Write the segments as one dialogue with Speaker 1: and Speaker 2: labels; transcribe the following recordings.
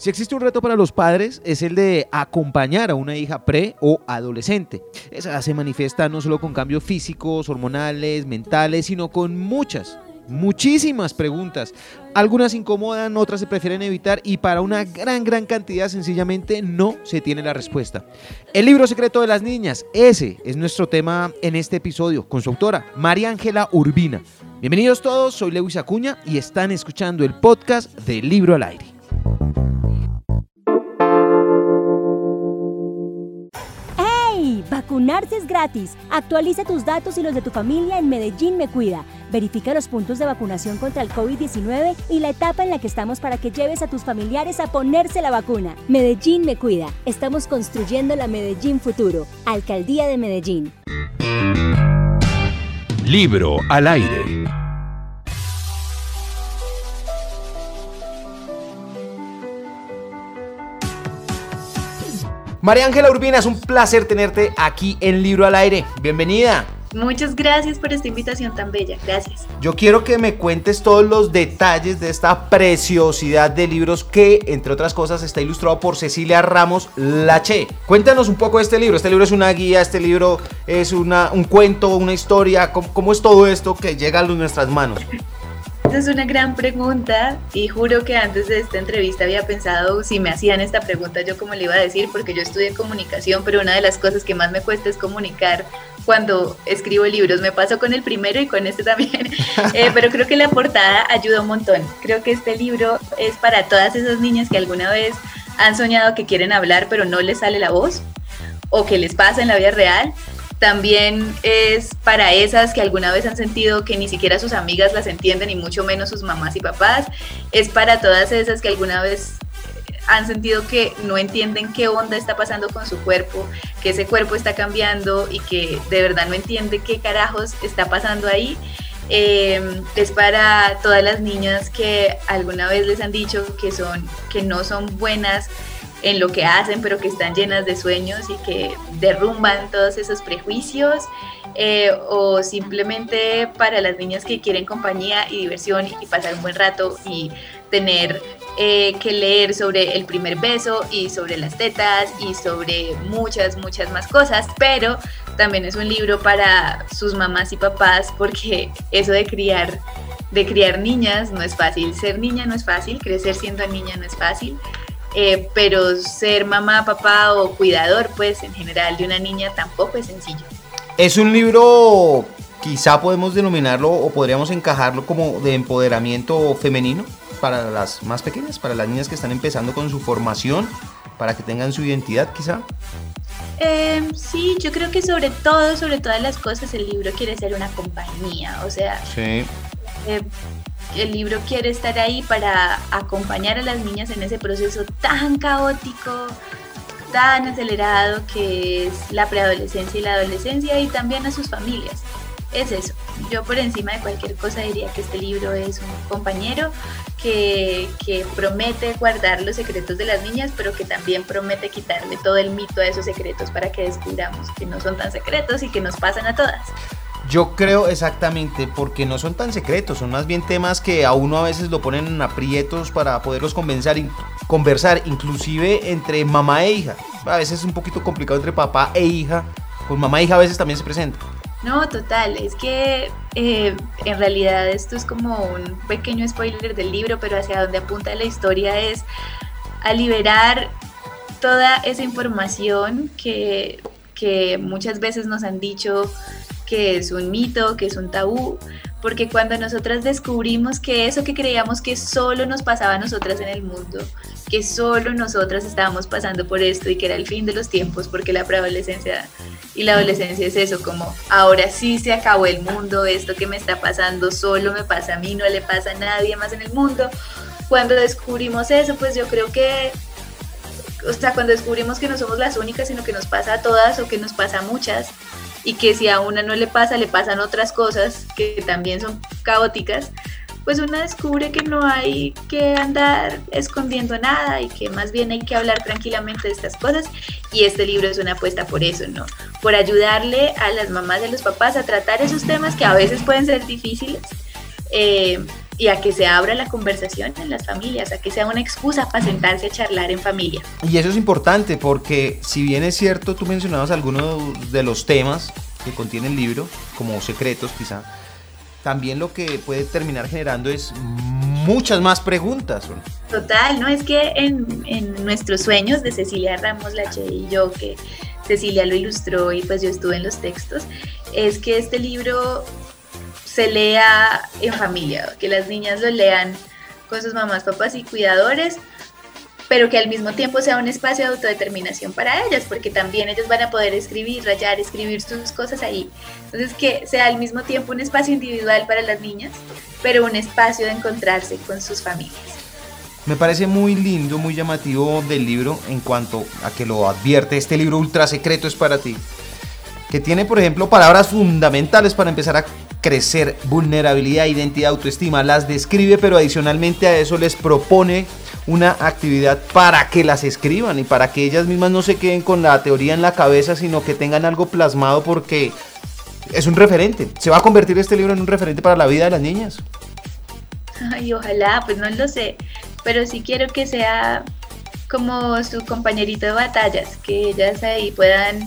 Speaker 1: Si existe un reto para los padres es el de acompañar a una hija pre o adolescente. Esa se manifiesta no solo con cambios físicos, hormonales, mentales, sino con muchas, muchísimas preguntas. Algunas incomodan, otras se prefieren evitar y para una gran, gran cantidad sencillamente no se tiene la respuesta. El libro secreto de las niñas, ese es nuestro tema en este episodio con su autora, María Ángela Urbina. Bienvenidos todos, soy Lewis Acuña y están escuchando el podcast del Libro al Aire.
Speaker 2: Vacunarse es gratis. Actualiza tus datos y los de tu familia en Medellín Me Cuida. Verifica los puntos de vacunación contra el COVID-19 y la etapa en la que estamos para que lleves a tus familiares a ponerse la vacuna. Medellín Me Cuida. Estamos construyendo la Medellín Futuro. Alcaldía de Medellín.
Speaker 3: Libro al aire.
Speaker 1: María Ángela Urbina, es un placer tenerte aquí en Libro al Aire. Bienvenida.
Speaker 4: Muchas gracias por esta invitación tan bella. Gracias.
Speaker 1: Yo quiero que me cuentes todos los detalles de esta preciosidad de libros que, entre otras cosas, está ilustrado por Cecilia Ramos Lache. Cuéntanos un poco de este libro. Este libro es una guía, este libro es una, un cuento, una historia. ¿Cómo, ¿Cómo, es todo esto que llega a nuestras manos?
Speaker 4: Esa es una gran pregunta y juro que antes de esta entrevista había pensado si me hacían esta pregunta yo cómo le iba a decir porque yo estudié comunicación, pero una de las cosas que más me cuesta es comunicar cuando escribo libros. Me pasó con el primero y con este también, eh, pero creo que la portada ayuda un montón. Creo que este libro es para todas esas niñas que alguna vez han soñado que quieren hablar pero no les sale la voz o que les pasa en la vida real también es para esas que alguna vez han sentido que ni siquiera sus amigas las entienden y mucho menos sus mamás y papás. Es para todas esas que alguna vez han sentido que no entienden qué onda está pasando con su cuerpo, que ese cuerpo está cambiando y que de verdad no entiende qué carajos está pasando ahí. Em, es para todas las niñas que alguna vez les han dicho que son que no son buenas en lo que hacen, pero que están llenas de sueños y que derrumban todos esos prejuicios, eh, o simplemente para las niñas que quieren compañía y diversión y pasar un buen rato y tener eh, que leer sobre el primer beso y sobre las tetas y sobre muchas, muchas más cosas, pero también es un libro para sus mamás y papás porque eso de criar de criar niñas no es fácil, ser niña no es fácil, crecer siendo niña no es fácil, eh, pero ser mamá, papá o cuidador, pues en general de una niña tampoco es sencillo.
Speaker 1: Es un libro, quizá podemos denominarlo o podríamos encajarlo como de empoderamiento femenino para las más pequeñas, para las niñas que están empezando con su formación, para que tengan su identidad quizá.
Speaker 4: Em, sí, yo creo que sobre todo, sobre todas las cosas, el libro quiere ser una compañía, o sea, sí. Eh, el libro quiere estar ahí para acompañar a las niñas en ese proceso tan caótico, tan acelerado que es la preadolescencia y la adolescencia y también a sus familias. Es eso. Yo por encima de cualquier cosa diría que este libro es un compañero que, promete guardar los secretos de las niñas, pero que también promete quitarle todo el mito a esos secretos para que descubramos que no son tan secretos y que nos pasan a todas.
Speaker 1: Yo creo exactamente, porque no son tan secretos, son más bien temas que a uno a veces lo ponen en aprietos para poderlos convencer, conversar, inclusive entre mamá e hija. A veces es un poquito complicado entre papá e hija, con mamá e hija a veces también se presenta.
Speaker 4: No, total, es que eh, en realidad esto es como un pequeño spoiler del libro, pero hacia donde apunta la historia es a liberar toda esa información que muchas veces nos han dicho que es un mito, que es un tabú, porque cuando nosotras descubrimos que eso que creíamos que solo nos pasaba a nosotras en el mundo, que solo nosotras estábamos pasando por esto y que era el fin de los tiempos, porque la preadolescencia y la adolescencia es eso, como ahora sí se acabó el mundo, esto que me está pasando solo me pasa a mí, no le pasa a nadie más en el mundo. Cuando descubrimos eso, pues yo creo que o sea, cuando descubrimos que no somos las únicas, sino que nos pasa a todas o que nos pasa a muchas, y que si a una no le pasa, le pasan otras cosas que también son caóticas, pues una descubre que no hay que andar escondiendo nada y que más bien hay que hablar tranquilamente de estas cosas y este libro es una apuesta por eso, ¿no? Por ayudarle a las mamás y a los papás a tratar esos temas que a veces pueden ser difíciles. Eh, y a que se abra la conversación en las familias, a que sea una excusa para sentarse a charlar en familia.
Speaker 1: Y eso es importante porque si bien es cierto, tú mencionabas algunos de los temas que contiene el libro, como secretos quizá, también lo que puede terminar generando es muchas más preguntas.
Speaker 4: Total, ¿no? Es que en, en nuestros sueños de Cecilia Ramos Lache y yo, que Cecilia lo ilustró y pues yo estuve en los textos, es que este libro se lea en familia, que las niñas lo lean con sus mamás, papás y cuidadores, pero que al mismo tiempo sea un espacio de autodeterminación para ellas, porque también ellas van a poder escribir, rayar, escribir sus cosas ahí. Entonces, que sea al mismo tiempo un espacio individual para las niñas, pero un espacio de encontrarse con sus familias.
Speaker 1: Me parece muy lindo, muy llamativo del libro en cuanto a que lo advierte, este libro ultra secreto es para ti, que tiene, por ejemplo, palabras fundamentales para empezar a crecer, vulnerabilidad, identidad, autoestima, las describe, pero adicionalmente a eso les propone una actividad para que las escriban y para que ellas mismas no se queden con la teoría en la cabeza, sino que tengan algo plasmado porque es un referente. ¿Se va a convertir este libro en un referente para la vida de las niñas?
Speaker 4: Ay, ojalá, pues no lo sé, pero sí quiero que sea como su compañerito de batallas, que ellas ahí puedan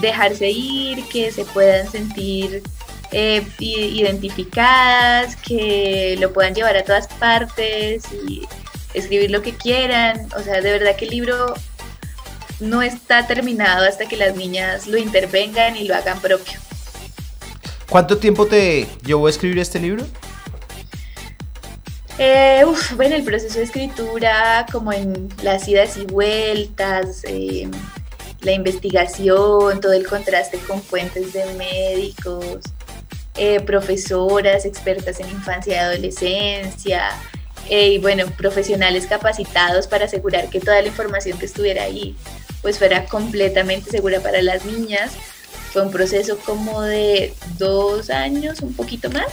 Speaker 4: dejarse ir, que se puedan sentir eh, identificadas, que lo puedan llevar a todas partes y escribir lo que quieran. O sea, de verdad que el libro no está terminado hasta que las niñas lo intervengan y lo hagan propio.
Speaker 1: ¿Cuánto tiempo te llevó a escribir este libro?
Speaker 4: Eh, bueno, el proceso de escritura, como en las idas y vueltas, eh, la investigación, todo el contraste con fuentes de médicos, eh, profesoras expertas en infancia y adolescencia, eh, y bueno, profesionales capacitados para asegurar que toda la información que estuviera ahí pues fuera completamente segura para las niñas. Fue un proceso como de dos años, un poquito más.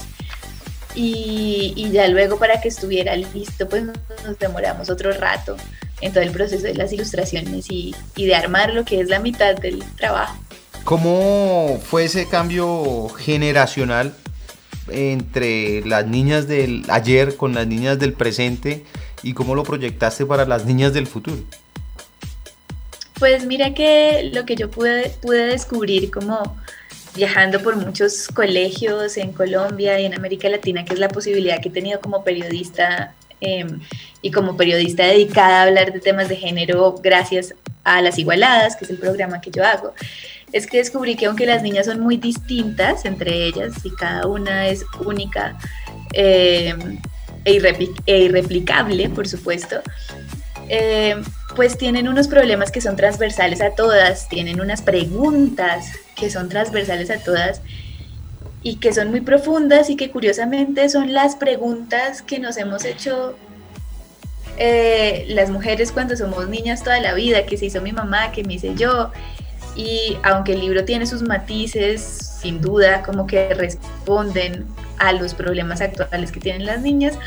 Speaker 4: Y, ya luego para que estuviera listo, pues nos demoramos otro rato en todo el proceso de las ilustraciones y de armar lo que es la mitad del trabajo.
Speaker 1: ¿Cómo fue ese cambio generacional entre las niñas del ayer con las niñas del presente y cómo lo proyectaste para las niñas del futuro?
Speaker 4: Pues mira que lo que yo pude, pude descubrir como viajando por muchos colegios en Colombia y en América Latina, que es la posibilidad que he tenido como periodista eh, y como periodista dedicada a hablar de temas de género gracias a Las Igualadas, que es el programa que yo hago es que descubrí que aunque las niñas son muy distintas entre ellas y cada una es única eh, e, e, irreplicable, por supuesto, eh, pues tienen unos problemas que son transversales a todas, tienen unas preguntas que son transversales a todas y que son muy profundas y que curiosamente son las preguntas que nos hemos hecho eh, las mujeres cuando somos niñas toda la vida, que se hizo mi mamá, que me hice yo, y aunque el libro tiene sus matices, sin duda, como que responden a los problemas actuales que tienen las niñas,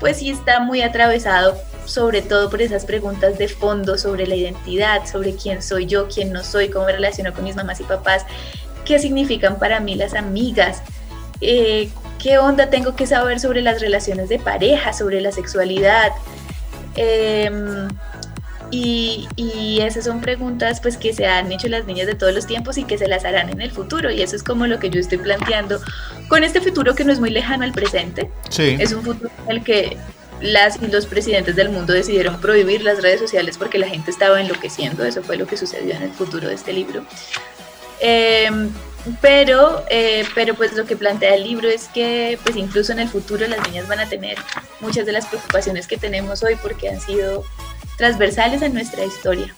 Speaker 4: pues sí está muy atravesado sobre todo por esas preguntas de fondo sobre la identidad, sobre quién soy yo, quién no soy, cómo me relaciono con mis mamás y papás, qué significan para mí las amigas, eh, qué onda tengo que saber sobre las relaciones de pareja, sobre la sexualidad. Y, esas son preguntas pues que se han hecho las niñas de todos los tiempos y que se las harán en el futuro. Y eso es como lo que yo estoy planteando con este futuro que no es muy lejano al presente.
Speaker 1: Sí.
Speaker 4: Es un futuro en el que las y los presidentes del mundo decidieron prohibir las redes sociales porque la gente estaba enloqueciendo. Eso fue lo que sucedió en el futuro de este libro. Em, pero, eh, pero pues lo que plantea el libro es que pues incluso en el futuro las niñas van a tener muchas de las preocupaciones que tenemos hoy porque han sido transversales en nuestra historia.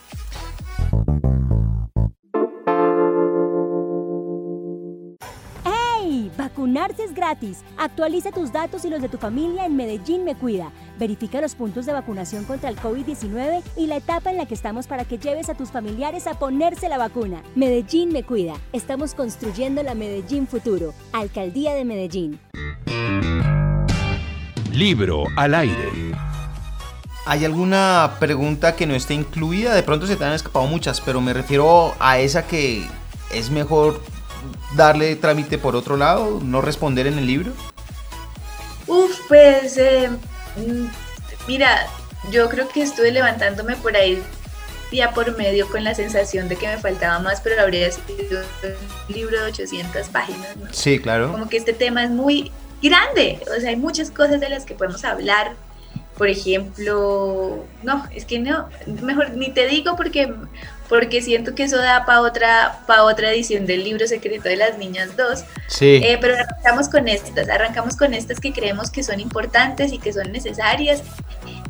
Speaker 2: ¡Hey! Vacunarse es gratis. Actualiza tus datos y los de tu familia en Medellín Me Cuida. Verifica los puntos de vacunación contra el COVID-19 y la etapa en la que estamos para que lleves a tus familiares a ponerse la vacuna. Medellín Me Cuida. Estamos construyendo la Medellín Futuro. Alcaldía de Medellín.
Speaker 3: Libro al aire.
Speaker 1: ¿Hay alguna pregunta que no esté incluida? De pronto se te han escapado muchas, pero me refiero a esa que es mejor darle trámite por otro lado, no responder en el libro.
Speaker 4: Uf, pues eh, mm, mira, yo creo que estuve levantándome por ahí día por medio con la sensación de que me faltaba más, pero habría sido un libro de 800 páginas. ¿no?
Speaker 1: Sí, claro.
Speaker 4: Como que este tema es muy grande, o sea, hay muchas cosas de las que podemos hablar. Por ejemplo, no, es que no, mejor ni te digo porque, porque siento que eso da para otra, pa otra edición del libro secreto de las niñas 2.
Speaker 1: Sí.
Speaker 4: Eh, pero arrancamos con estas, arrancamos con estas que creemos que son importantes y que son necesarias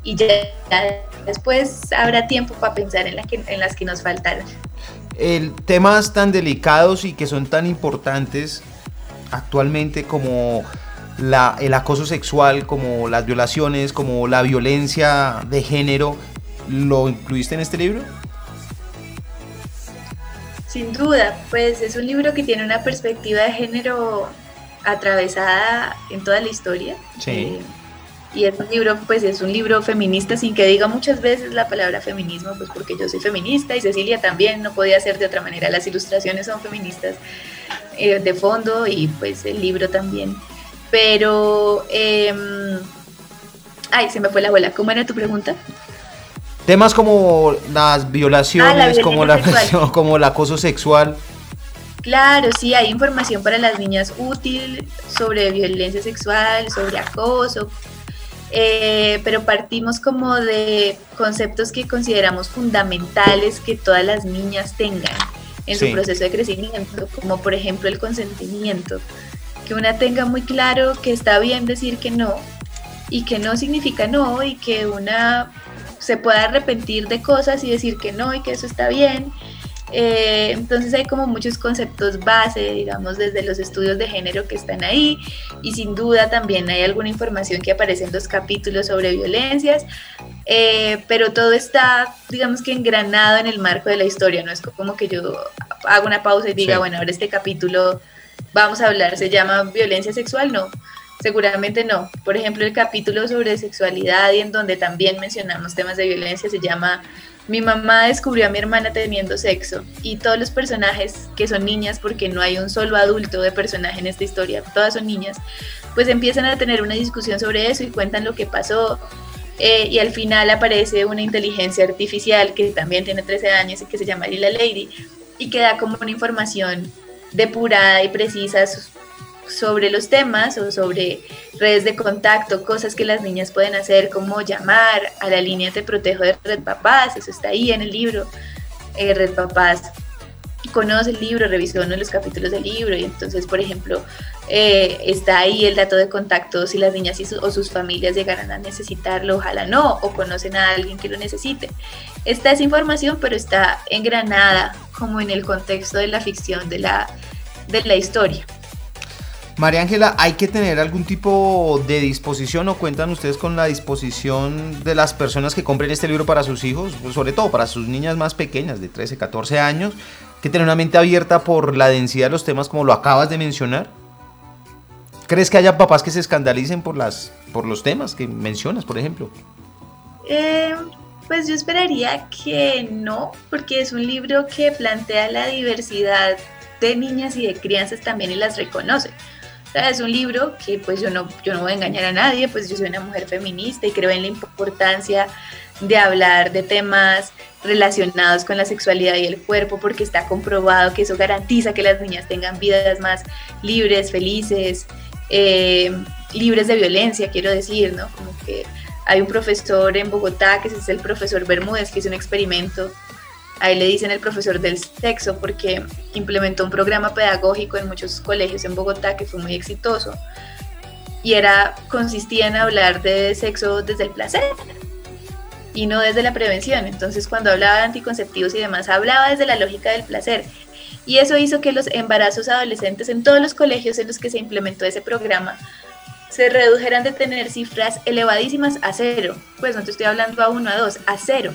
Speaker 4: y ya, ya después habrá tiempo para pensar en, la que, en las que nos faltaron.
Speaker 1: El, temas tan delicados y que son tan importantes actualmente como la, el acoso sexual, como las violaciones, como la violencia de género, ¿lo incluiste en este libro?
Speaker 4: Sin duda, pues es un libro que tiene una perspectiva de género atravesada en toda la historia.
Speaker 1: Sí.
Speaker 4: Eh, y es un libro, pues es un libro feminista, sin que diga muchas veces la palabra feminismo, pues porque yo soy feminista y Cecilia también, no podía ser de otra manera. Las ilustraciones son feministas eh, de fondo y pues el libro también. Pero, eh, ay, se me fue la bola. ¿Cómo era tu pregunta?
Speaker 1: Temas como las violaciones,
Speaker 4: Ah, la
Speaker 1: como, la,
Speaker 4: sexual.
Speaker 1: como el acoso sexual.
Speaker 4: Claro, sí, hay información para las niñas útil sobre violencia sexual, sobre acoso, eh, pero partimos como de conceptos que consideramos fundamentales que todas las niñas tengan en
Speaker 1: Sí.
Speaker 4: su proceso de crecimiento, como por ejemplo el consentimiento, que una tenga muy claro que está bien decir que no y que no significa no y que una se pueda arrepentir de cosas y decir que no y que eso está bien. Eh, entonces hay como muchos conceptos base, digamos, desde los estudios de género que están ahí y sin duda también hay alguna información que aparece en los capítulos sobre violencias, eh, pero todo está, digamos que engranado en el marco de la historia, no es como que yo hago una pausa y diga,
Speaker 1: Sí.
Speaker 4: bueno, ahora este capítulo vamos a hablar, se llama violencia sexual, no. Seguramente no. Por ejemplo, el capítulo sobre sexualidad y en donde también mencionamos temas de violencia se llama Mi mamá descubrió a mi hermana teniendo sexo y todos los personajes que son niñas, porque no hay un solo adulto de personaje en esta historia, todas son niñas, pues empiezan a tener una discusión sobre eso y cuentan lo que pasó. eh, y al final aparece una inteligencia artificial que también tiene 13 años y que se llama Lila Lady y que da como una información depurada y precisa sobre los temas o sobre redes de contacto, cosas que las niñas pueden hacer, como llamar a la línea Te Protejo de Red Papás, eso está ahí en el libro, eh, Red Papás conoce el libro, revisó uno de los capítulos del libro y entonces, por ejemplo, eh, está ahí el dato de contacto si las niñas y su- o sus familias llegaran a necesitarlo, ojalá no, o conocen a alguien que lo necesite. Está esa información, pero está engranada como en el contexto de la ficción, de la, de la historia.
Speaker 1: María Ángela, ¿hay que tener algún tipo de disposición o cuentan ustedes con la disposición de las personas que compren este libro para sus hijos, sobre todo para sus niñas más pequeñas de 13, 14 años, que tener una mente abierta por la densidad de los temas como lo acabas de mencionar? ¿Crees que haya papás que se escandalicen por, las, por los temas que mencionas, por ejemplo?
Speaker 4: Eh, pues yo esperaría que no, porque es un libro que plantea la diversidad de niñas y de crianzas también y las reconoce. Es un libro que pues yo no, yo no voy a engañar a nadie, pues yo soy una mujer feminista y creo en la importancia de hablar de temas relacionados con la sexualidad y el cuerpo, porque está comprobado que eso garantiza que las niñas tengan vidas más libres, felices, eh, libres de violencia, quiero decir, ¿no? Como que hay un profesor en Bogotá, que es el profesor Bermúdez, que hizo un experimento. Ahí le dicen el profesor del sexo porque implementó un programa pedagógico en muchos colegios en Bogotá que fue muy exitoso. Y era, consistía en hablar de sexo desde el placer y no desde la prevención. Entonces cuando hablaba de anticonceptivos y demás, hablaba desde la lógica del placer. Y eso hizo que los embarazos adolescentes en todos los colegios en los que se implementó ese programa se redujeran de tener cifras elevadísimas a cero. Pues no te estoy hablando a uno, a dos, a cero.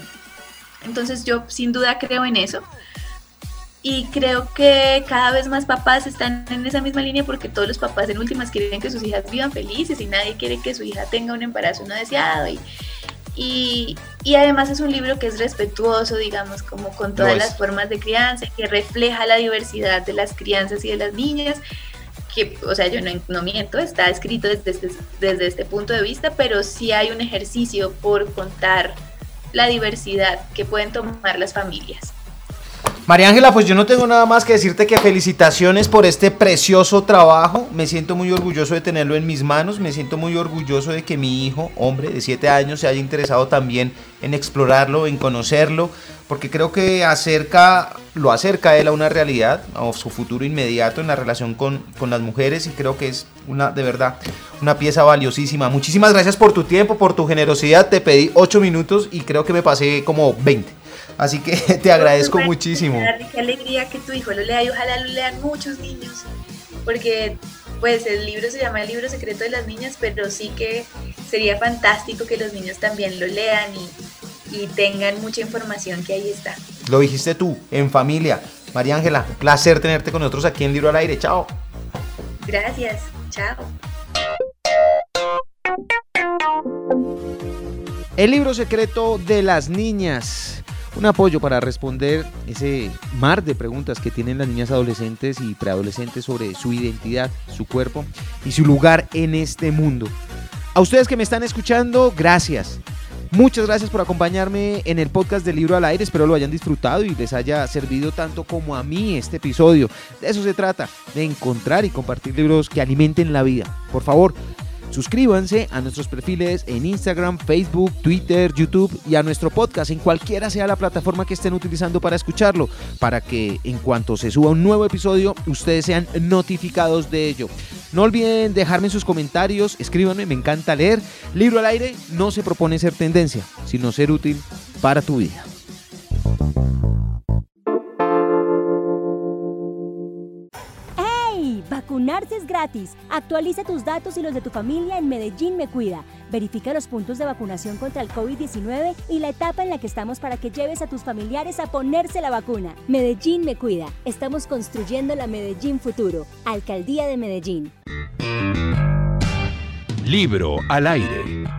Speaker 4: Entonces yo sin duda creo en eso. Y creo que cada vez más papás están en esa misma línea porque todos los papás en últimas quieren que sus hijas vivan felices y nadie quiere que su hija tenga un embarazo no deseado. Y, y, y además es un libro que es respetuoso, digamos, como con todas las formas de crianza, que refleja la diversidad de las crianzas y de las niñas. que, o sea, yo no, miento, está escrito desde este, desde este punto de vista, pero sí hay un ejercicio por contar la diversidad que pueden tomar las familias.
Speaker 1: María Ángela, pues yo no tengo nada más que decirte que felicitaciones por este precioso trabajo. Me siento muy orgulloso de tenerlo en mis manos. Me siento muy orgulloso de que mi hijo, hombre de 7 años, se haya interesado también en explorarlo, en conocerlo, porque creo que acerca, lo acerca a él a una realidad, a su futuro inmediato en la relación con, con las mujeres y creo que es una, de verdad, una pieza valiosísima. Muchísimas gracias por tu tiempo, por tu generosidad. Te pedí 8 minutos y creo que me pasé como 20. Así que te agradezco muchísimo.
Speaker 4: Qué alegría que tu hijo lo lea y ojalá lo lean muchos niños, porque pues el libro se llama El libro secreto de las niñas, pero sí que sería fantástico que los niños también lo lean y, y tengan mucha información que ahí está.
Speaker 1: Lo dijiste tú, en familia. María Ángela, placer tenerte con nosotros aquí en Libro al Aire. Chao.
Speaker 4: Gracias. Chao.
Speaker 5: El libro secreto de las niñas un apoyo para responder ese mar de preguntas que tienen las niñas adolescentes y preadolescentes sobre su identidad, su cuerpo y su lugar en este mundo. A ustedes que me están escuchando, gracias. Muchas gracias por acompañarme en el podcast del libro al aire. Espero lo hayan disfrutado y les haya servido tanto como a mí este episodio. De eso se trata, de encontrar y compartir libros que alimenten la vida. Por favor, Suscríbanse a nuestros perfiles en Instagram, Facebook, Twitter, YouTube y a nuestro podcast en cualquiera sea la plataforma que estén utilizando para escucharlo, para que en cuanto se suba un nuevo episodio ustedes sean notificados de ello. No olviden dejarme sus comentarios, escríbanme, me encanta leer. Libro al aire no se propone ser tendencia, sino ser útil para tu vida.
Speaker 2: Vacunarse es gratis. Actualiza tus datos y los de tu familia en Medellín Me Cuida. Verifica los puntos de vacunación contra el COVID-19 y la etapa en la que estamos para que lleves a tus familiares a ponerse la vacuna. Medellín Me Cuida. Estamos construyendo la Medellín Futuro. Alcaldía de Medellín.
Speaker 3: Libro al aire.